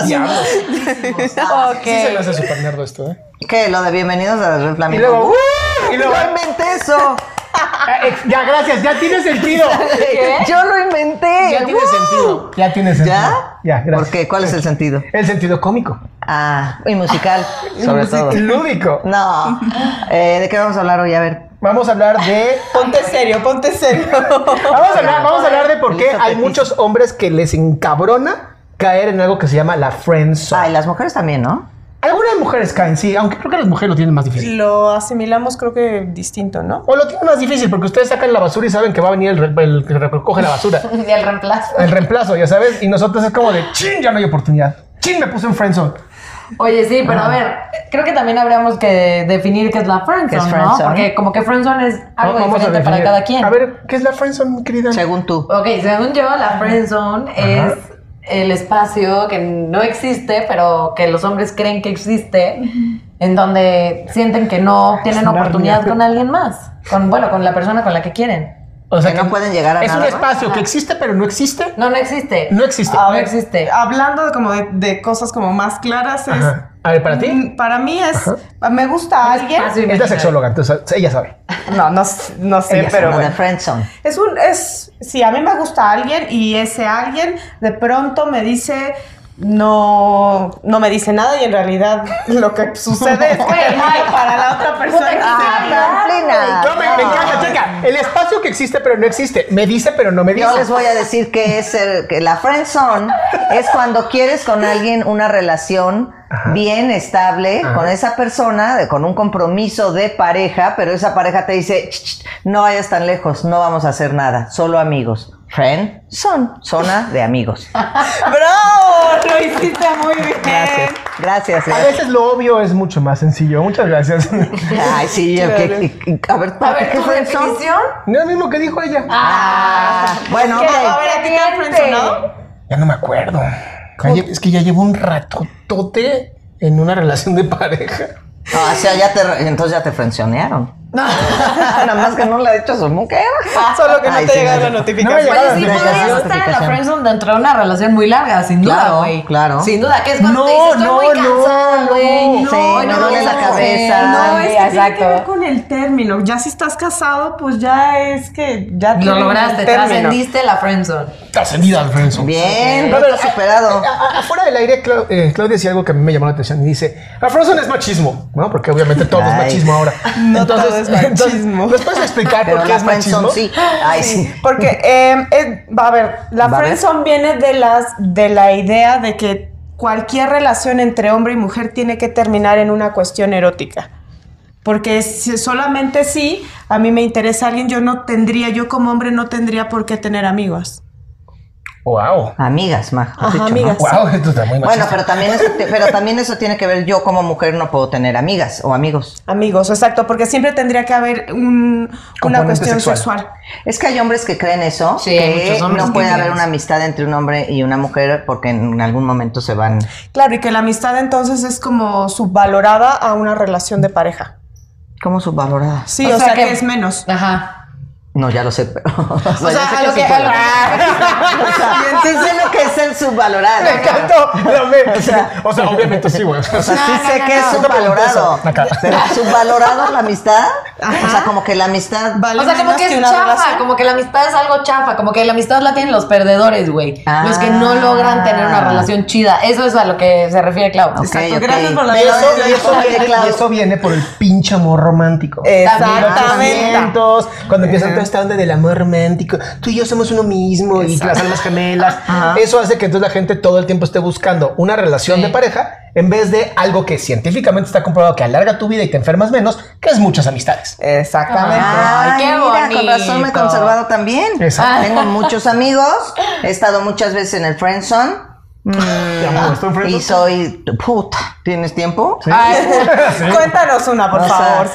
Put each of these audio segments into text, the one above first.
Diablos. Ok. Sí se me hace súper nerdo esto, ¿eh? ¿Qué? Lo de bienvenidos a Red Y Flamingo. luego, ¡uh! y luego, Yo inventé eso. ah, eh, ya, gracias, ya tiene sentido. Yo lo inventé. Ya tiene sentido. Ya tiene sentido. ¿Ya? Ya, gracias. ¿Por qué? ¿Cuál es el sentido? El sentido cómico. Ah, y musical, sobre todo. Lúdico. No. Eh, ¿De qué vamos a hablar hoy? A ver. Vamos a hablar de. Ponte serio, ponte serio. Vamos a hablar, vamos a hablar de por qué hay muchos hombres que les encabrona caer en algo que se llama la friend zone. Ah, y las mujeres también, ¿no? Algunas mujeres caen, sí, aunque creo que las mujeres lo tienen más difícil. Lo asimilamos creo que distinto, ¿no? O lo tienen más difícil porque ustedes sacan la basura y saben que va a venir el, re- el que recoge la basura. Y el reemplazo. El reemplazo, ya sabes. Y nosotros es como de, chin, ya no hay oportunidad. Chin, me puse en friendzone. Oye, sí, pero a ver, creo que también habríamos que definir qué es la ¿Qué es friendzone, ¿no? friendzone? Porque como que friendzone es algo Vamos a diferente para definir. cada quien. A ver, ¿qué es la friendzone, mi querida? Según tú. Ok, según yo, la friendzone es el espacio que no existe, pero que los hombres creen que existe, en donde sienten que no tienen oportunidad con alguien más, con bueno, con la persona con la que quieren. O Que no pueden llegar a Es un más. espacio que existe, pero no existe. No, no existe. No existe. A No existe. Hablando de como de, de cosas como más claras, es. Ajá. A ver, para ti. Mm, Para mí es. Me gusta alguien. espacio Es la sexóloga, entonces ella sabe. No, no, no sé, Ella pero de bueno. friendzone. Es un, es, si a mí me gusta alguien y ese alguien de pronto me dice, no, no me dice nada y en realidad lo que sucede es que para la otra persona. Ah, Plena. No, me, me encanta, checa. El espacio que existe, pero no existe. Me dice, pero no me dice. Yo les voy a decir que es el, que la friend zone es cuando quieres con alguien una relación bien estable con esa persona, de- con un compromiso de pareja, pero esa pareja te dice, "Ch, ch, no vayas tan lejos, no vamos a hacer nada, solo amigos. Friend zone, zona de amigos. ¡Bravo! Lo hiciste muy bien. Gracias, gracias. A veces lo obvio es mucho más sencillo. Muchas gracias. Ay, sí, Claro. ¿qué- qué- a ver, A ¿para ver, qué ¿tu friend definición? No es lo mismo que dijo ella. Ah, bueno, ¿Qué? ok. A ver, ¿a ti te han? Ya no me acuerdo. Es que ya llevo un ratotote en una relación de pareja. No, o sea, ya te, entonces ya te frencionearon. Nada más que no le ha dicho a su mujer. Solo que no Ay, te sí, llega no, la no. notificación. No me Oye, la sí, podrías estar en la friendzone dentro de una relación muy larga, sin duda, Claro, güey. claro. Sin duda, que es cuando No, te dices, estoy no, muy no, cansada, güey. no. Sí, me hoy duele la cabeza. No, es que tiene que exacto. ver con el término. Ya si estás casado, pues ya es que ya Lo lograste, trascendiste la friendzone. Trascendida al friendzone. Bien, A lo has superado. afuera del aire, eh, Claudia decía algo que a mí me llamó la atención y dice, la friendzone es machismo, ¿no? Porque obviamente todo es machismo ahora. No todo es machismo. ¿Nos puedes explicar por qué es machismo? sí. Ay, sí. Porque eh, va a ver, la friendzone viene de las de la idea de que cualquier relación entre hombre y mujer tiene que terminar en una cuestión erótica. Porque si solamente si a mí me interesa alguien, yo no tendría, yo como hombre no tendría por qué tener amigos. Wow. Amigas, más. Ajá, amigas. Wow, esto está muy machista. Bueno, pero también, eso, pero también eso tiene que ver, yo como mujer no puedo tener amigas o amigos. Amigos, exacto, porque siempre tendría que haber un- una cuestión sexual. sexual. Es que hay hombres que creen eso, Sí, hay que muchos hombres no puede haber una amistad entre un hombre y una mujer porque en algún momento se van. Claro, y que la amistad entonces es como subvalorada a una relación de pareja. ¿Cómo subvalorada? Sí, O o, sea sea, que- que, es menos. Ajá. No, ya lo sé, pero. O sea, O sea, a lo sí que- a puedo. lo- O sea, sí sé lo que es el subvalorado. Me encantó. la me- o, sea, obviamente sí, güey. O sea, sí No, sé no, que no, es subvalorado. Pero subvalorado la amistad. O sea, como que la amistad. Vale O sea, como que es chafa, relación. como que la amistad es algo chafa, como que la amistad la tienen los perdedores, güey. Ah. Los que no logran tener una relación chida. Eso es a lo que se refiere Clau. Exacto, gracias por la Y eso, y eso viene, y eso viene por el pinche amor romántico. Exactamente. Cuando empiezan esta onda del amor romántico, tú y yo somos uno mismo y las almas gemelas, eso hace que entonces la gente todo el tiempo esté buscando una relación Sí. de pareja en vez de algo que científicamente está comprobado que alarga tu vida y te enfermas menos, que es muchas amistades. Exactamente. Ay, qué mira, con razón me he bonito. conservado también. Exacto. Tengo muchos amigos. He estado muchas veces en el friendzone. Mm, y soy puta. ¿Tienes tiempo? Ay, Cuéntanos una, por O sea, favor.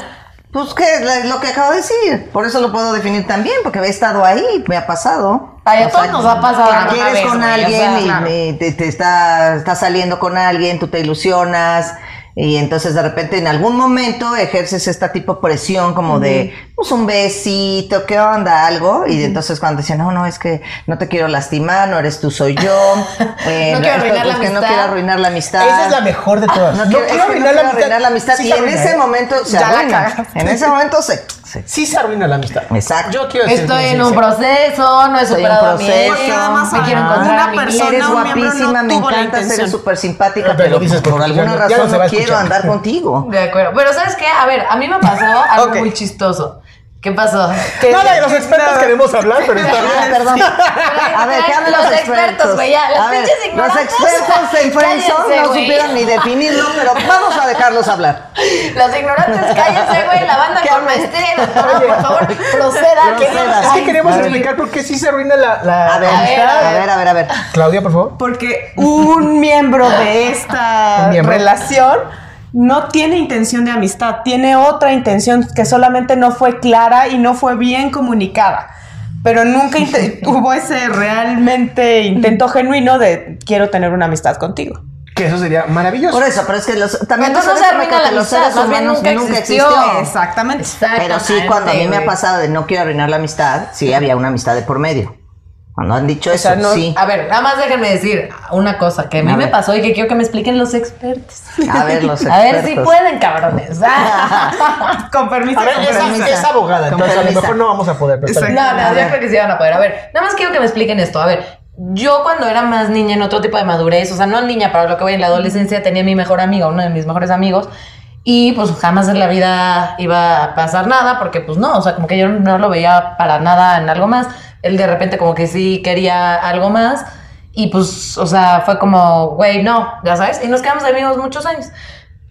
Pues que la- lo que acabo de decir. Por eso lo puedo definir también, porque he estado ahí, me ha pasado. Ay, a O todos nos ha pasado Quieres vez, con o alguien sea, y, claro. y te, te está, estás saliendo con alguien, tú te ilusionas y entonces de repente en algún momento ejerces esta tipo de presión como de pues un besito, ¿qué onda? Algo. Y entonces cuando decían, no, no, es que no te quiero lastimar, no eres tú, soy yo. Eh, No quiero arruinar la que no amistad. quiero arruinar la amistad. Esa es la mejor de todas. No, No, quiero, no arruinar, quiero arruinar la amistad. Sí y se en ese ¿eh? momento se arruina. En ese momento se... Sí se arruina la amistad. Exacto. Yo quiero decir Estoy en un proceso, no he un superado mi proceso. ex, Nada más me quiero encontrar Una mi persona- Eres un miembro no guapísima, me eres intención. súper simpática, Pero pero, lo dices por alguna no razón no quiero andar contigo. De acuerdo. Pero ¿sabes qué? A ver, a mí me pasó algo muy chistoso. ¿Qué pasó? Nada, de los expertos queremos hablar, pero está bien. Ah, perdón. A ver, ¿qué hablan Los los expertos, expertos? güey, ya, ver, pinches los ignorantes. expertos en friendzone no supieron ni definirlo, pero vamos a dejarlos hablar. Los ignorantes, cállense, güey. La banda ¿Qué con maestría, doctora, por favor, proceda. que- Proceda. Es que queremos explicar por qué sí se arruina la, la A ver, A ver, a ver, a ver, a ver. Claudia, por favor. Porque un miembro de esta miembro. relación no tiene intención de amistad, tiene otra intención que solamente no fue clara y no fue bien comunicada. Pero nunca hubo ese realmente intento genuino de quiero tener una amistad contigo. Que eso sería maravilloso. Por eso, pero es que los, también Entonces no se arruina la los amistad, seres humanos nunca existió. Exactamente. Pero sí, cuando a mí me ha pasado de no quiero arruinar la amistad, sí había una amistad de por medio. Cuando han dicho O sea, eso, no- sí. A ver, nada más déjenme decir una cosa que a mí A me ver. pasó y que quiero que me expliquen los expertos. A ver, los A ver si expertos. pueden, cabrones. Ah. Con permiso. a ver, con esa- permiso. es, abogada, Con entonces a lo mejor no vamos a poder. pero. No, no, A yo ver. creo que sí van a poder. A ver, nada más quiero que me expliquen esto. A ver, yo cuando era más niña, en otro tipo de madurez, o sea, no niña, pero lo que voy en la adolescencia, tenía a mi mejor amiga, uno de mis mejores amigos, y pues jamás en la vida iba a pasar nada, porque pues no, o sea, como que yo no lo veía para nada en algo más. Él de repente como que sí quería algo más, y pues, o sea, fue como, güey, no, ya sabes, y nos quedamos amigos muchos años.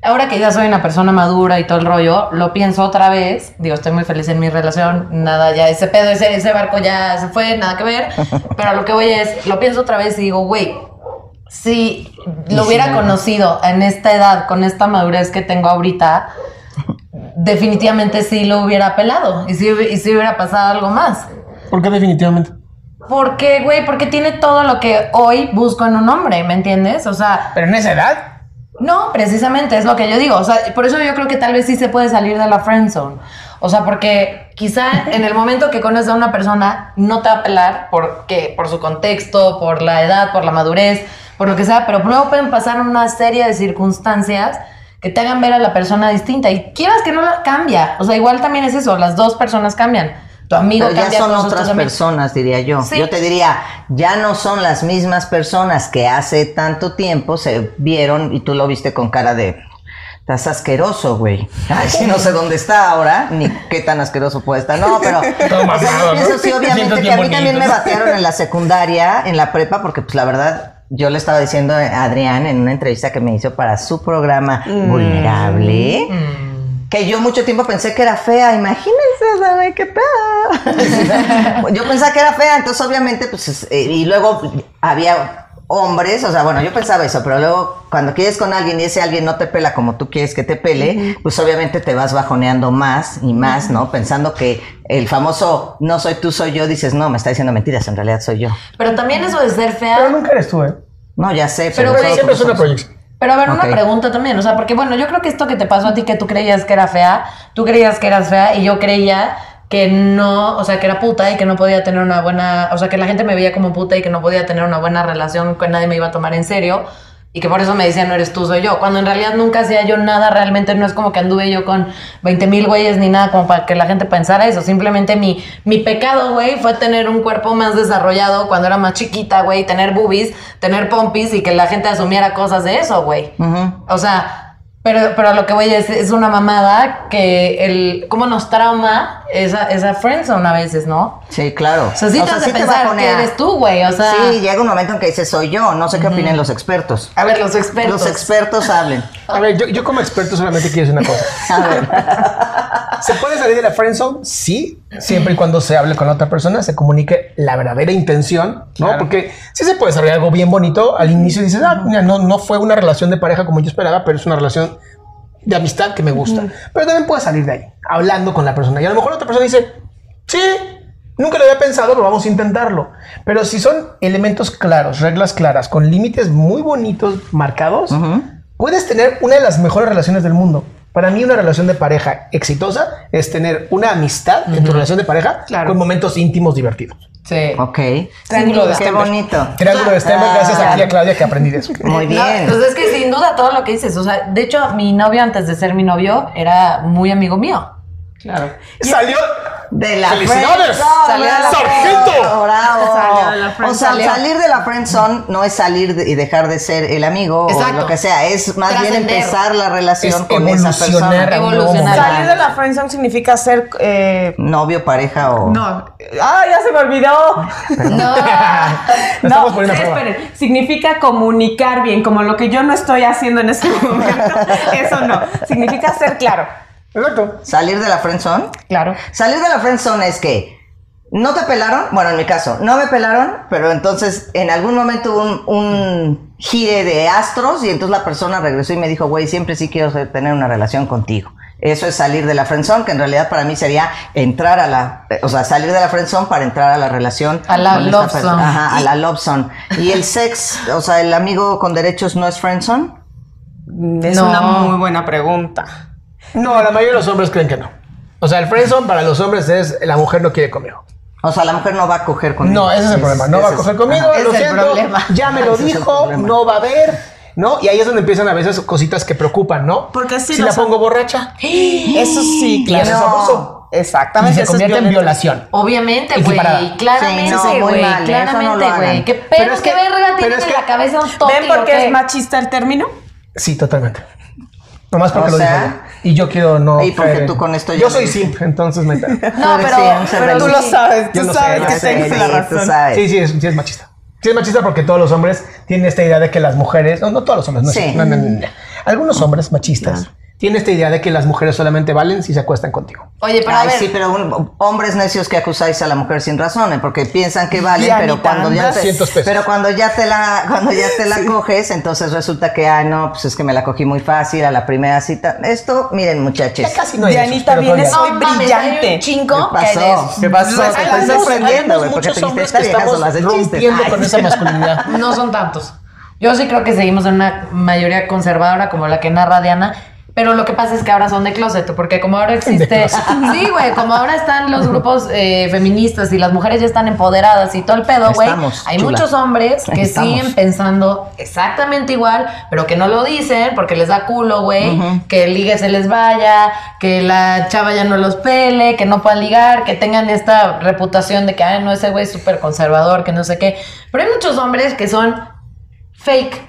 Ahora que ya soy una persona madura y todo el rollo, lo pienso otra vez. Digo, estoy muy feliz en mi relación. Nada, ya ese pedo, ese, ese barco ya se fue, nada que ver. Pero lo que voy es, lo pienso otra vez y digo, güey, si lo hubiera conocido en esta edad, con esta madurez que tengo ahorita, definitivamente sí lo hubiera pelado. Y sí, y sí hubiera pasado algo más. ¿Por qué definitivamente? Porque, güey, porque tiene todo lo que hoy busco en un hombre, ¿me entiendes? O sea, Pero en esa edad. no, precisamente, es lo que yo digo. O sea, por eso yo creo que tal vez sí se puede salir de la friend zone. O sea, porque quizá en el momento que conoces a una persona no te va a pelar porque, por su contexto, por la edad, por la madurez, por lo que sea, pero luego pueden pasar una serie de circunstancias que te hagan ver a la persona distinta. Y quieras que no la cambia. O sea, igual también es eso, las dos personas cambian. Tu amigo Pero ya son otras personas, diría yo. Sí. Yo te diría, ya no son las mismas personas que hace tanto tiempo se vieron y tú lo viste con cara de. Estás asqueroso, güey. Ay, no sé dónde está ahora, ni qué tan asqueroso puede estar. No, pero. Todo o sea, mamado, yo pienso, ¿no? sí, obviamente que a mí también me batearon en la secundaria, en la prepa, porque, pues la verdad, yo le estaba diciendo a Adrián en una entrevista que me hizo para su programa Mm. Vulnerable. Que yo mucho tiempo pensé que era fea, imagínense, ¿sabe qué pedo? yo pensaba que era fea, entonces obviamente, pues, es- eh, y luego había hombres, o sea, bueno, yo pensaba eso, pero luego cuando quieres con alguien y ese alguien no te pela como tú quieres que te pele, pues obviamente te vas bajoneando más y más, ¿no? Pensando que el famoso no soy tú, soy yo, dices, no, me está diciendo mentiras, en realidad soy yo. Pero también eso de ser fea. Pero nunca eres tú, ¿eh? No, ya sé, Pero, Siempre es una proyección. Pero a ver, una pregunta también, o sea, porque bueno, yo creo que esto que te pasó a ti, que tú creías que era fea, tú creías que eras fea y yo creía que no, o sea, que era puta y que no podía tener una buena, o sea, que la gente me veía como puta y que no podía tener una buena relación, que nadie me iba a tomar en serio y que por eso me decían, no eres tú, soy yo, cuando en realidad nunca hacía yo nada, realmente no es como que anduve yo con 20 mil güeyes ni nada como para que la gente pensara eso, simplemente mi, mi pecado, güey, fue tener un cuerpo más desarrollado cuando era más chiquita, güey, tener boobies, tener pompis y que la gente asumiera cosas de eso, güey. O sea, pero, pero a lo que voy es, es una mamada que el, cómo nos trauma esa, esa friendzone a veces, ¿no? Sí, claro. O sea, sí te hace pensar que bajonea. eres tú, güey, o sea- Sí, llega un momento en que dices, soy yo. No sé qué opinen los expertos. A ver, los expertos. Los expertos hablen. A ver, yo, yo como experto solamente quiero decir una cosa. A ver. ¿Se puede salir de la friendzone? Sí, siempre y cuando se hable con la otra persona, se comunique la verdadera intención, ¿no? Porque sí se puede desarrollar algo bien bonito. Al inicio dices, ah, mira, no, no fue una relación de pareja como yo esperaba, pero es una relación de amistad que me gusta. Pero también puedes salir de ahí, hablando con la persona. Y a lo mejor la otra persona dice, sí, nunca lo había pensado, pero vamos a intentarlo. Pero si son elementos claros, reglas claras, con límites muy bonitos marcados, puedes tener una de las mejores relaciones del mundo. Para mí una relación de pareja exitosa es tener una amistad en tu relación de pareja Claro. con momentos íntimos divertidos. Sí. Ok. Triángulo de Qué bonito. Triángulo de Stenberg, Ah. gracias aquí a Claudia que aprendí de eso. Muy No, bien. pues es que sin duda todo lo que dices, o sea, de hecho mi novio antes de ser mi novio era muy amigo mío. Claro. Salió De la ¡Felicidades! de la ¡Sargento! Bravo. Salió de la o sea, salir de la friendzone no es salir de- y dejar de ser el amigo o lo que sea, es más bien empezar la relación Es con esa persona. Evolucionar. Salir de la friendzone significa ser... eh, Novio, pareja o no. ¡Ah, ya se me olvidó! No. Prueba. esperen. Significa comunicar bien, como lo que yo no estoy haciendo en este momento. Eso no. Significa ser claro. Exacto. salir de la friendzone. Claro. Salir de la friendzone es que no te pelaron, bueno, en mi caso, no me pelaron, pero entonces en algún momento hubo un, un gire de astros y entonces la persona regresó y me dijo, güey, siempre sí quiero tener una relación contigo. Eso es salir de la friendzone, que en realidad para mí sería entrar a la, o sea, salir de la friendzone para entrar a la relación. A la con esta love persona. zone. Ajá, a la love zone. Y el sex, o sea, el amigo con derechos no es friendzone. Es No. una muy buena pregunta. No, la mayoría de los hombres creen que no. O sea, el friendzone para los hombres es la mujer no quiere conmigo. O sea, la mujer no va a coger conmigo. No, ese es el problema. No va a es- coger conmigo, ajá. lo es el siento, problema. ya me lo es dijo, no va a haber, ¿no? Y ahí es donde empiezan a veces cositas que preocupan, ¿no? Porque si la pongo borracha Eso sí, y eso es claro. abuso. Y Exactamente. se eso es convierte en violación. Obviamente, güey. Claramente, Sí, no, muy güey. mal, ¿eh? No claramente, güey. ¿Qué Pero pedo, es qué que- verga pero es en que- la cabeza un toque? ¿Ven por qué? es machista el término? Sí, totalmente. Nomás porque O lo sea-. Y yo quiero no. Y porque tú con esto ya Yo soy simp, entonces me No, pero. Tú lo sabes, tú sabes que sé, tienes la razón. sabes. Sí, sí, es, sí es machista. Sí es machista porque todos los hombres tienen esta idea de que las mujeres, no, no todos los hombres, no, Sí. no, no, no, no. algunos hombres machistas tienen esta idea de que las mujeres solamente valen si se acuestan contigo. Oye, pero a Ay, ver. sí, pero un- hombres necios que acusáis a la mujer sin razones, porque piensan que valen, Ya, pero cuando ya te, 200 pesos. pero cuando ya te la, cuando ya te la coges, entonces resulta que, ah, no, pues es que me la cogí muy fácil a la primera cita. Esto, miren, muchachos. Ya casi no hay Dianita, mames, brillante. hay un chingo ¿Qué pasó? ¿Qué pasó? Te estoy algunos- sorprendiendo, güey, porque te dijiste, estamos rompiendo con esa masculinidad. No son tantos. Yo sí creo que seguimos en una mayoría conservadora como la que narra Diana. Pero lo que pasa es que ahora son de closet, porque como ahora existe. Sí, güey, como ahora están los grupos eh, feministas y las mujeres ya están empoderadas y todo el pedo, güey. Hay chula. muchos hombres que Estamos. siguen pensando exactamente igual, pero que no lo dicen porque les da culo, güey. Que el ligue se les vaya, que la chava ya no los pele, que no puedan ligar, que tengan esta reputación de que, ay, no, ese güey es súper conservador, que no sé qué. Pero hay muchos hombres que son fake.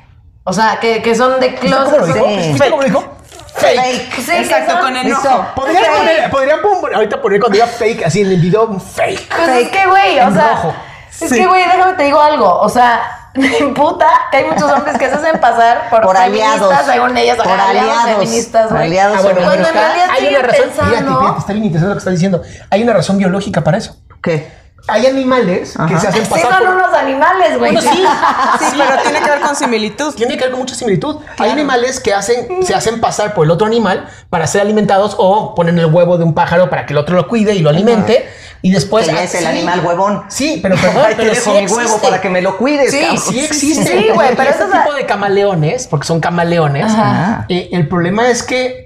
O sea, que, que son de ¿Viste cómo lo closet. cómo lo dijo? Fake. Fake. Sí, Exacto, con enojo. Podrían Fake. poner, podrían poner- ahorita poner cuando diga fake, así en el video, un fake. Pues es que, güey, o sea. rojo. Es Sí. que, güey, déjame te digo algo. O sea, me puta que hay muchos hombres que se hacen pasar por, Por feministas, aliados. según ellas, Por aliados, aliados. feministas, güey. Aliados Ah, bueno, bueno, realidad hay una razón. pensando- Fíjate, fíjate, está bien interesante lo que está diciendo. Hay una razón biológica para eso. ¿Qué? Hay animales que Ajá. se hacen Sí, pasar son por- unos animales, güey. Bueno, sí. Sí, pero tiene que ver con similitud. Tiene que ver con mucha similitud. Hay animales que hacen, se hacen pasar por el otro animal para ser alimentados o ponen el huevo de un pájaro para que el otro lo cuide y lo alimente. Y después. Que ah, es el sí. animal huevón. Sí, pero perdón, Ay, te pero dejo sí mi huevo existe. para que me lo cuides, Sí, cabrón. Sí existe. Sí, güey, pero este eso es- tipo de camaleones, porque son camaleones. Ajá. eh, el problema es que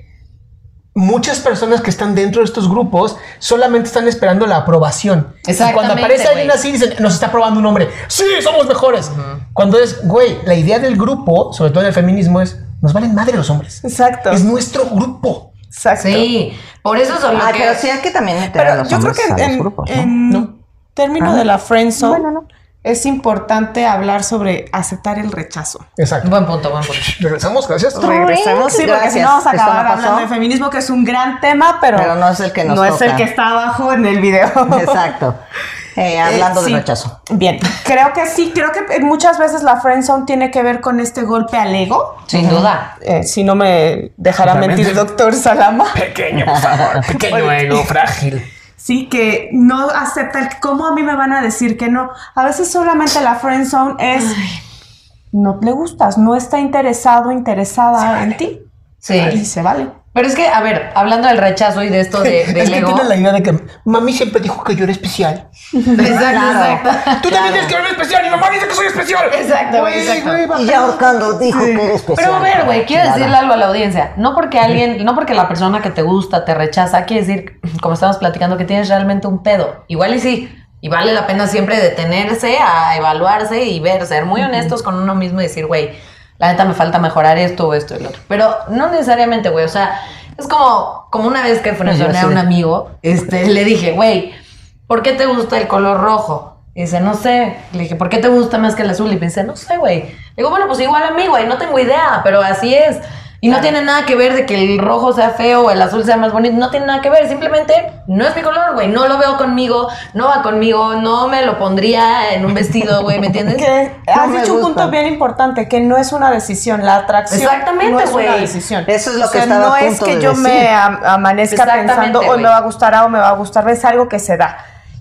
muchas personas que están dentro de estos grupos solamente están esperando la aprobación. Y cuando aparece alguien así, dicen, nos está aprobando un hombre. Sí, somos mejores. Cuando es, güey, la idea del grupo, sobre todo en el feminismo, es, nos valen madre los hombres. Exacto. Es nuestro grupo. Exacto. Sí, por eso son lo Ay, que... pero sí hay que también meter a Pero los yo creo que los en, grupos, ¿no? en No. término Ah. de la friendzone Bueno, no. Es importante hablar sobre aceptar el rechazo. Exacto. Buen punto, buen punto. Regresamos, gracias. Regresemos, sí, porque si no vamos a acabar no pasó. hablando de feminismo, que es un gran tema, pero, Pero no es el que nos no es el que está abajo en el video. Exacto. Eh, hablando Eh, de sí. rechazo. Bien, creo que sí, creo que muchas veces la friendzone tiene que ver con este golpe al ego. Sin duda. Eh, si no me dejará mentir, doctor Salama. Pequeño, por favor. Pequeño ego frágil. Sí, que no acepta el cómo a mí me van a decir que no. A veces solamente la friendzone es no le gustas, no está interesado, interesada en ti. Sí. Y se vale. Pero es que, a ver, hablando del rechazo y de esto de, es que ego. tienen la idea de que mami siempre dijo que yo era especial. Exacto, exacto. Tú también tienes que ver especial y mamá dice que soy especial. Exacto, Güey, exacto. güey, baja. Y ya Orcando dijo que era especial. Pero a ver, güey, quiero Nada. decirle algo a la audiencia. No porque alguien, no porque la persona que te gusta te rechaza, quiere decir, como estamos platicando, que tienes realmente un pedo. Igual y sí. Y vale la pena siempre detenerse a evaluarse y ver, ser muy honestos con uno mismo y decir, güey, la neta me falta mejorar esto o esto y lo otro. Pero no necesariamente, güey. O sea, es como, como una vez que frenzoneé a un amigo, este, le dije, güey, ¿por qué te gusta el color rojo? Y dice, no sé. Le dije, ¿por qué te gusta más que el azul? Y me dice, no sé, güey. Le digo, bueno, pues igual a mí, güey, no tengo idea, pero así es. Y no tiene nada que ver de que el rojo sea feo o el azul sea más bonito. No tiene nada que ver. Simplemente no es mi color, güey. No lo veo conmigo, no va conmigo, no me lo pondría en un vestido, güey, ¿me entiendes? Que has dicho un punto bien importante, que no es una decisión, la atracción Exactamente, no es una decisión. Eso es lo O que sea, estaba no a es que de yo decir. me am- amanezca pensando, hoy me va a gustar A o me va a gustar B, es algo que se da.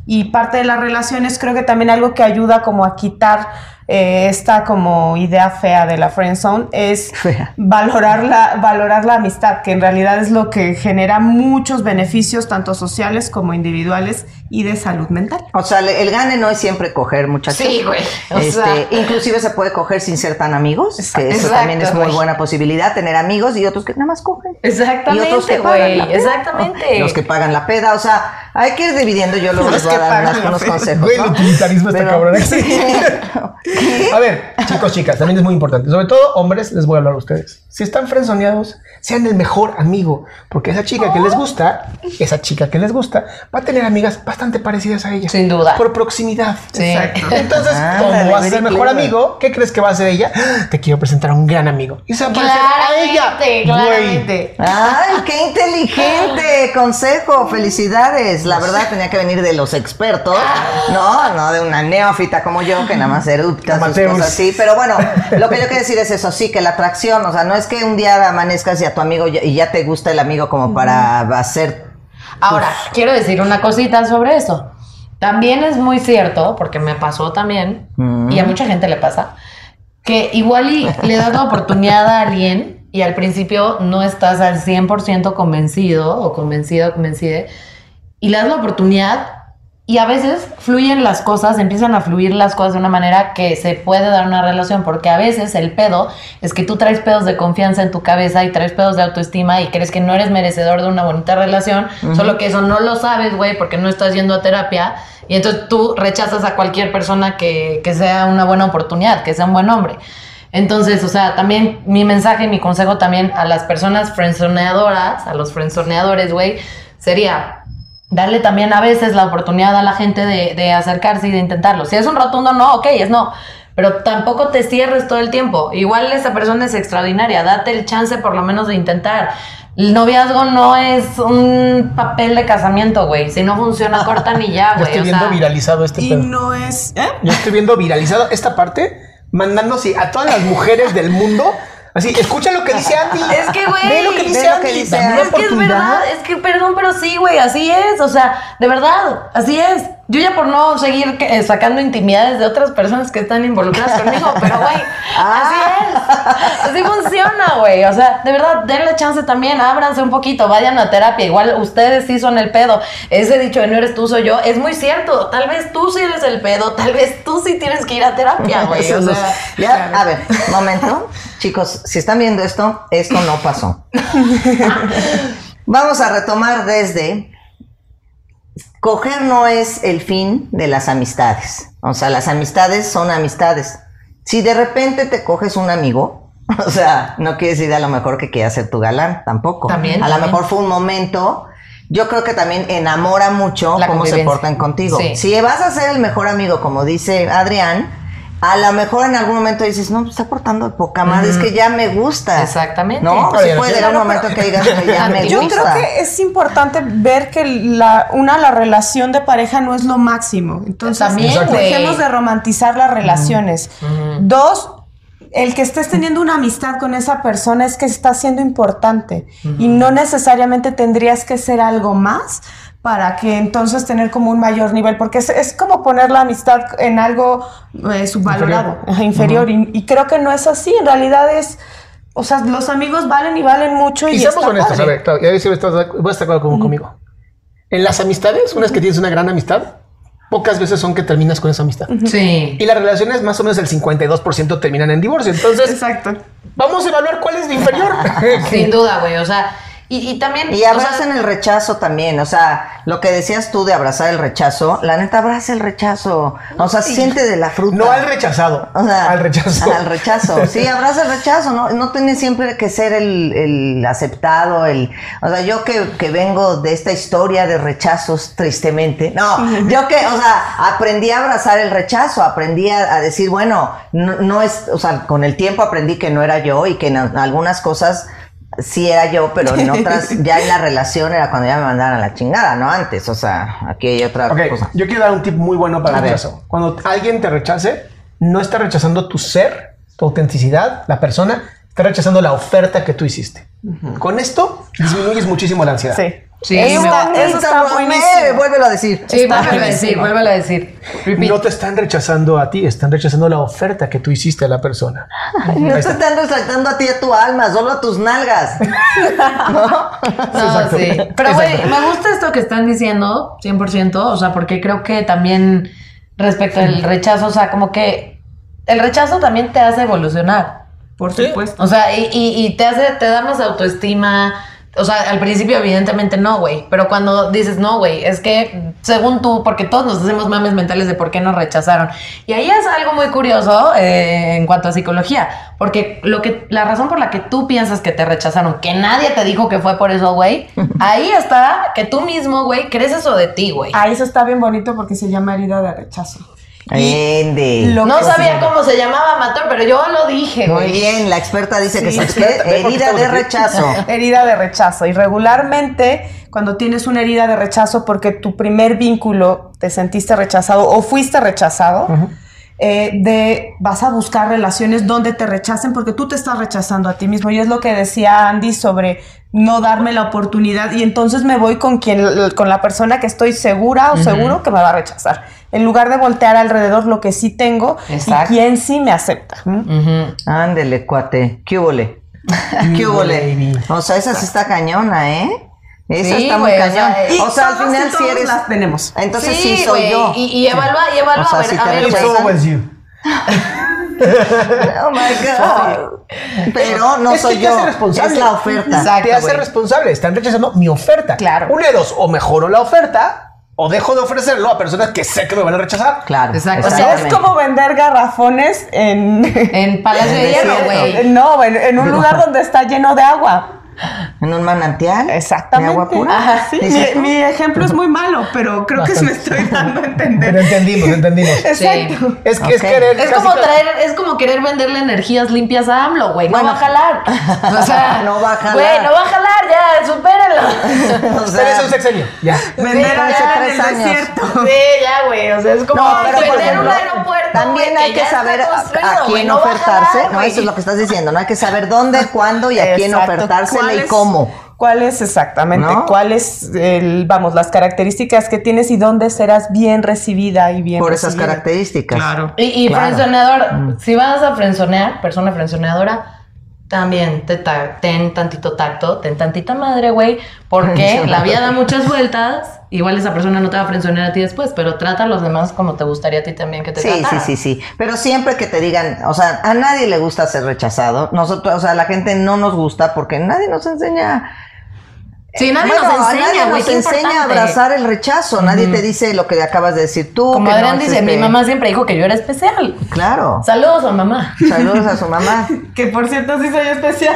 Y parte de las relaciones creo que también algo que ayuda como a quitar eh, esta como idea fea de la friend zone es Fea. valorar la, valorar la amistad, que en realidad es lo que genera muchos beneficios, tanto sociales como individuales y de salud mental. O sea, el gane no es siempre coger, muchachos. Sí, güey. O Este, sea. inclusive se puede coger sin ser tan amigos, que eso Exacto, también es muy güey. buena posibilidad, tener amigos y otros que nada más cogen. Y otros Exactamente, que pagan güey. la peda. Exactamente. Los que pagan la peda, o sea, hay que ir dividiendo, yo luego Los les voy a dar unas- unos peda. consejos. Güey, ¿no? el utilitarismo está cabrón. A ver, chicos, chicas, también es muy importante. Sobre todo, hombres, les voy a hablar a ustedes. Si están frenzoneados, sean el mejor amigo. Porque esa chica que les gusta, esa chica que les gusta, va a tener amigas bastante parecidas a ella. Sin duda. Por proximidad. Sí. Entonces, Ándale, como vas a ser very mejor amigo, ¿qué crees que va a hacer ella? Te quiero presentar a un gran amigo. Y se va a parecer a ella. Claramente, Güey. ¡Ay, qué inteligente! Consejo, felicidades. La verdad tenía que venir de los expertos, no, no de una neófita como yo, que nada más eructa sus cosas así. Pero bueno, lo que yo quiero decir es eso, sí, que la atracción, o sea, no es que un día amanezcas y a tu amigo y ya te gusta el amigo como para hacer. Ahora, quiero decir una cosita sobre eso. También es muy cierto, porque me pasó también, y a mucha gente le pasa, que igual y le das la oportunidad a alguien y al principio no estás al 100% convencido o convencida o convencida, y le das la oportunidad y a veces fluyen las cosas, empiezan a fluir las cosas de una manera que se puede dar una relación, porque a veces el pedo es que tú traes pedos de confianza en tu cabeza y traes pedos de autoestima y crees que no eres merecedor de una bonita relación, solo que eso no lo sabes, güey, porque no estás yendo a terapia y entonces tú rechazas a cualquier persona que, que sea una buena oportunidad, que sea un buen hombre. Entonces, o sea, también mi mensaje y mi consejo también a las personas frenzoneadoras, a los frenzoneadores, güey, sería darle también a veces la oportunidad a la gente de, de acercarse y de intentarlo. Si es un rotundo no, ok, es no. Pero tampoco te cierres todo el tiempo. Igual esa persona es extraordinaria. Date el chance por lo menos de intentar. El noviazgo no es un papel de casamiento, güey. Si no funciona, cortan y ya, Yo güey. estoy O viendo sea, viralizado este Y pedo. no es... ¿eh? Yo estoy viendo viralizado esta parte, mandándose a todas las mujeres del mundo. Así, escucha lo que dice Andy. Es que, güey, Ve lo que dice que Andy. dice. Es que es verdad, es que perdón, pero sí, güey, así es, o sea, de verdad, así es. Yo ya por no seguir que- eh, sacando intimidades de otras personas que están involucradas conmigo, pero güey, así es, así funciona, güey, o sea, de verdad, denle chance también, ábranse un poquito, vayan a terapia, igual ustedes sí son el pedo, ese dicho de no eres tú, soy yo, es muy cierto, tal vez tú sí eres el pedo, tal vez tú sí tienes que ir a terapia, güey, o sea, ya, a ver, momento. Chicos, si están viendo esto, esto no pasó. Vamos a retomar desde coger no es el fin de las amistades. O sea, las amistades son amistades. Si de repente te coges un amigo, o sea, no quiere decir a lo mejor que quiera ser tu galán, tampoco. También, A lo mejor fue un momento. Yo creo que también enamora mucho La cómo se portan contigo. Sí. Si vas a ser el mejor amigo, como dice Adrián, a lo mejor en algún momento dices, no, está portando de poca madre, es que ya me gusta. Exactamente. No, Pero puede llegar un momento en que digas, "Oye, ya me Yo gusta. creo que es importante ver que la, una, la relación de pareja no es lo máximo. Entonces, También, dejemos de romantizar las relaciones. Dos, el que estés teniendo una amistad con esa persona es que está siendo importante y no necesariamente tendrías que ser algo más para que entonces tener como un mayor nivel, porque es, es como poner la amistad en algo eh, subvalorado, Inferior. inferior, y, y creo que no es así, en realidad es o sea, los amigos valen y valen mucho y, Y seamos está honestos, a ver, claro, ya si estás, vas a estar de acuerdo conmigo. En las amistades, una vez que tienes una gran amistad, pocas veces son que terminas con esa amistad. Sí. Y las relaciones, más o menos el 52% terminan en divorcio. Entonces, Exacto. vamos a evaluar cuál es la inferior. Sin duda, güey. O sea, y, y también. Y o sea, abrazan el rechazo también, o sea, lo que decías tú de abrazar el rechazo, la neta abraza el rechazo, o sea, siente de la fruta. No al rechazado, O sea, al rechazo. Al rechazo. Sí, abraza el rechazo, no, no tiene siempre que ser el, el aceptado, el. O sea, yo que, que vengo de esta historia de rechazos, tristemente. No, yo que, o sea, aprendí a abrazar el rechazo, aprendí a, a decir, bueno, no, no es, o sea, con el tiempo aprendí que no era yo y que en algunas cosas sí era yo, pero en otras, ya en la relación era cuando ya me mandaban a la chingada, no antes. O sea, aquí hay otra Ok, cosa. yo quiero dar un tip muy bueno para el rechazo. Cuando alguien te rechace, no está rechazando tu ser, tu autenticidad, la persona, está rechazando la oferta que tú hiciste. Con esto disminuyes muchísimo la ansiedad. Sí. Sí, está, gusta. eso está Romé, buenísimo. Vuélvelo a decir. Sí, vuélvelo a decir, buenísimo. vuélvelo a decir. Repeat. No te están rechazando a ti, están rechazando la oferta que tú hiciste a la persona. No te está. están resaltando a ti a tu alma, solo a tus nalgas. No, Exacto. sí. Pero, güey, me gusta esto que están diciendo, 100%, o sea, porque creo que también respecto al rechazo, o sea, como que el rechazo también te hace evolucionar. Por Sí. supuesto. O sea, y, y- y te hace, te da más autoestima. O sea, al principio evidentemente no, güey. Pero cuando dices, no, güey, es que según tú, porque todos nos hacemos mames mentales de por qué nos rechazaron. Y ahí es algo muy curioso eh, en cuanto a psicología. Porque lo que, la razón por la que tú piensas que te rechazaron, que nadie te dijo que fue por eso, güey, ahí está que tú mismo, güey, crees eso de ti, güey. Ah, eso está bien bonito porque se llama herida de rechazo. Ende. No sabía cómo se llamaba Matón, pero yo lo dije, Muy güey. bien, la experta dice que se experta, herida de rechazo. herida de rechazo. Y regularmente, cuando tienes una herida de rechazo porque tu primer vínculo te sentiste rechazado o fuiste rechazado, eh, de, vas a buscar relaciones donde te rechacen porque tú te estás rechazando a ti mismo. Y es lo que decía Andy sobre no darme la oportunidad y entonces me voy con quien con la persona que estoy segura o seguro que me va a rechazar en lugar de voltear alrededor lo que sí tengo Exacto. y quién sí me acepta Ujú. Ándele, cuate. ¿Qué hubole? ¿Qué baby. O sea, esa sí está cañona, ¿eh? Esa Sí, está muy güey, o cañón. sea, y o sea, al final si eres. las tenemos Entonces sí, soy yo. Y, y evalúa, y evalúa, O sea, a ver, sí a te ver, It's you. Oh my God. Pero no Es que soy te yo. hace responsable. Es la oferta. Exacto, te hace responsable. Están rechazando mi oferta. Claro. Una de dos, o mejoro la oferta o dejo de ofrecerlo a personas que sé que me van a rechazar. Claro. Exacto. O sea, es como vender garrafones en... En Palacio de Hierro, güey. no, en, en un lugar donde está lleno de agua. En un manantial. Exactamente. De agua pura. Ajá, sí. Mi, mi ejemplo es muy malo, pero creo que me estoy dando a Pero entender. entendimos, entendimos. Exacto. Es que es querer. Es como casi- traer, es como querer venderle energías limpias a AMLO, güey. No Bueno. va a jalar. O sea, No va a jalar. Güey, no va a jalar, ya, supérenlo. o sea, son un sexenio. Ya. Vender Sí, hace en tres años. Sí, ya, güey. O sea, es como No, pero vender ejemplo, un aeropuerto. también güey, hay que ya saber a, quién no ofertarse. jalar, no, eso es lo que estás diciendo. No hay que saber dónde, cuándo y a quién Exacto. Y ¿Cuál es- cómo. ¿Cuál es exactamente? ¿No? ¿Cuáles, el, vamos, las características que tienes y dónde serás bien recibida y bien Por esas características. Claro. Y, y Claro. frenzoneador, si vas a frenzonear, persona frenzoneadora, también te ta- ten tantito tacto, ten tantita madre, güey, porque la vida da muchas vueltas. Igual esa persona no te va a frenzonear a ti después, pero trata a los demás como te gustaría a ti también que te Sí, sí, trataran. sí, sí. Pero siempre que te digan, o sea, a nadie le gusta ser rechazado. Nosotros, o sea, la gente no nos gusta porque nadie nos enseña. Sí, nadie Bueno, nos enseña, nadie nos enseña a abrazar el rechazo. Nadie te dice lo que acabas de decir tú. Como Adrián no dice, mi este- mamá siempre dijo que yo era especial. Claro. Saludos a mamá. Saludos a su mamá. Que por cierto sí soy especial.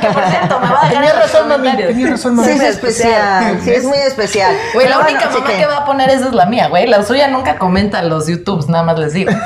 que por cierto, me va a dejar Tenías en los razón, comentarios. Tenías razón, Sí, mami. es especial. Sí, es muy especial. Güey, la única bueno, mamá sí que va a poner eso es la mía, güey. La suya nunca comenta los YouTubes, nada más les digo.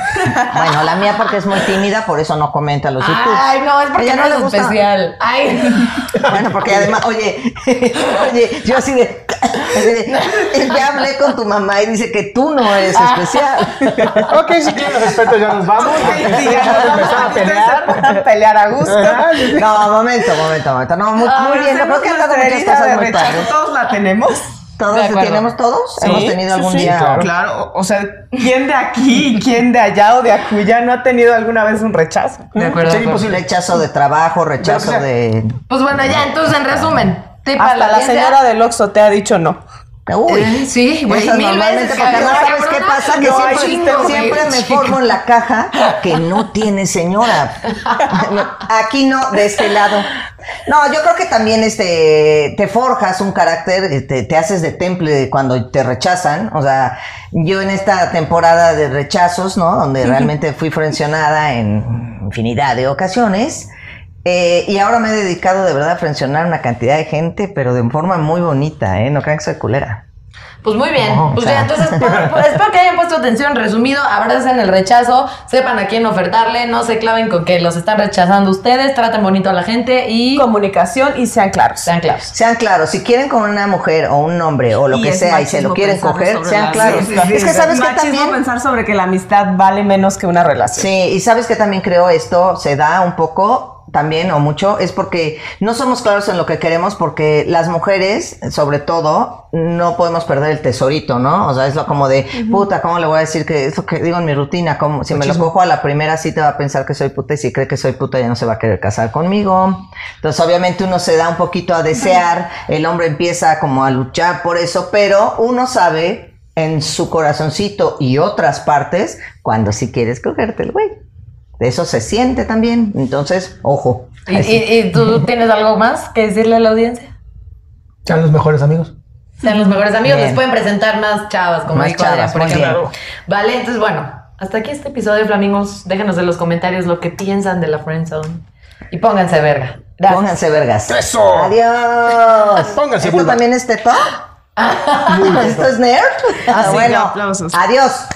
Bueno, la mía porque es muy tímida, por eso no comenta los YouTube. Ay, no, es porque Ella no, no es especial. Ay. Bueno, porque además, oye, oye, yo así de, así de, ya hablé con tu mamá y dice que tú no eres Ah. especial. Ok, si quieren los respetos, ya nos vamos. porque Sí, ya vamos a pelear. A pelear a gusto. Sí, sí. No, momento, momento, momento. No, muy, muy bien. Que han dado Nuestra muchas cosas de muy padres. Todos la tenemos. Todos De tenemos todos, Sí, hemos tenido sí, algún sí, día. Claro. claro. O sea, ¿quién de aquí quién de allá o de acuya no ha tenido alguna vez un rechazo? De acuerdo. Sería de acuerdo. Rechazo de trabajo, rechazo de. Pues bueno, ya, entonces en resumen. Hasta la señora del Oxxo te ha dicho no. Uy, Eh, sí, güey, mil normalmente, veces, porque no sabes qué pasa, que No, siempre, chingo, siempre güey, me chingo. formo en la caja que no tiene señora. Aquí no, de este lado. No, yo creo que también este te forjas un carácter, este, te haces de temple cuando te rechazan. O sea, yo en esta temporada de rechazos, ¿no? Donde realmente fui frencionada en infinidad de ocasiones. Eh, y ahora me he dedicado de verdad a frencionar una cantidad de gente, pero de forma muy bonita, ¿eh? No crean que soy culera. Pues muy bien. No, pues o sea. ya, entonces pues, pues, espero que hayan puesto atención. Resumido, abracen el rechazo, sepan a quién ofertarle, no se claven con que los están rechazando ustedes, traten bonito a la gente y Comunicación y sean claros. sean claros. Sean claros, si quieren con una mujer o un hombre o lo Y que sea y se lo quieren coger, sean la- claros. Sí, sí, sí, es que sabes que también... pensar sobre que la amistad vale menos que una relación. Sí, y sabes que también creo esto se da un poco también o mucho, es porque no somos claros en lo que queremos porque las mujeres, sobre todo, no podemos perder el tesorito, ¿no? O sea, es lo como de, puta, ¿cómo le voy a decir que es lo que digo en mi rutina? como Si me lo cojo a la primera sí te va a pensar que soy puta y si cree que soy puta ya no se va a querer casar conmigo. Entonces, obviamente uno se da un poquito a desear, el hombre empieza como a luchar por eso, pero uno sabe en su corazoncito y otras partes cuando sí quieres cogerte el güey. Eso se siente también. Entonces, ojo. ¿Y, Así. y- y tú tienes algo más que decirle a la audiencia? Sean los mejores amigos. Sean los mejores amigos, Bien. les pueden presentar más chavas, como Más dijo chavas, por ejemplo. bien. Vale, entonces bueno, hasta aquí este episodio, Flamingos. Déjenos en los comentarios lo que piensan de la Friendzone. Y pónganse verga. Gracias. Pónganse vergas. ¡Eso! Adiós. Pónganse ¿Esto vulva. también es teto? ¿Esto es nerd? Ah, sí, bueno, aplausos. adiós.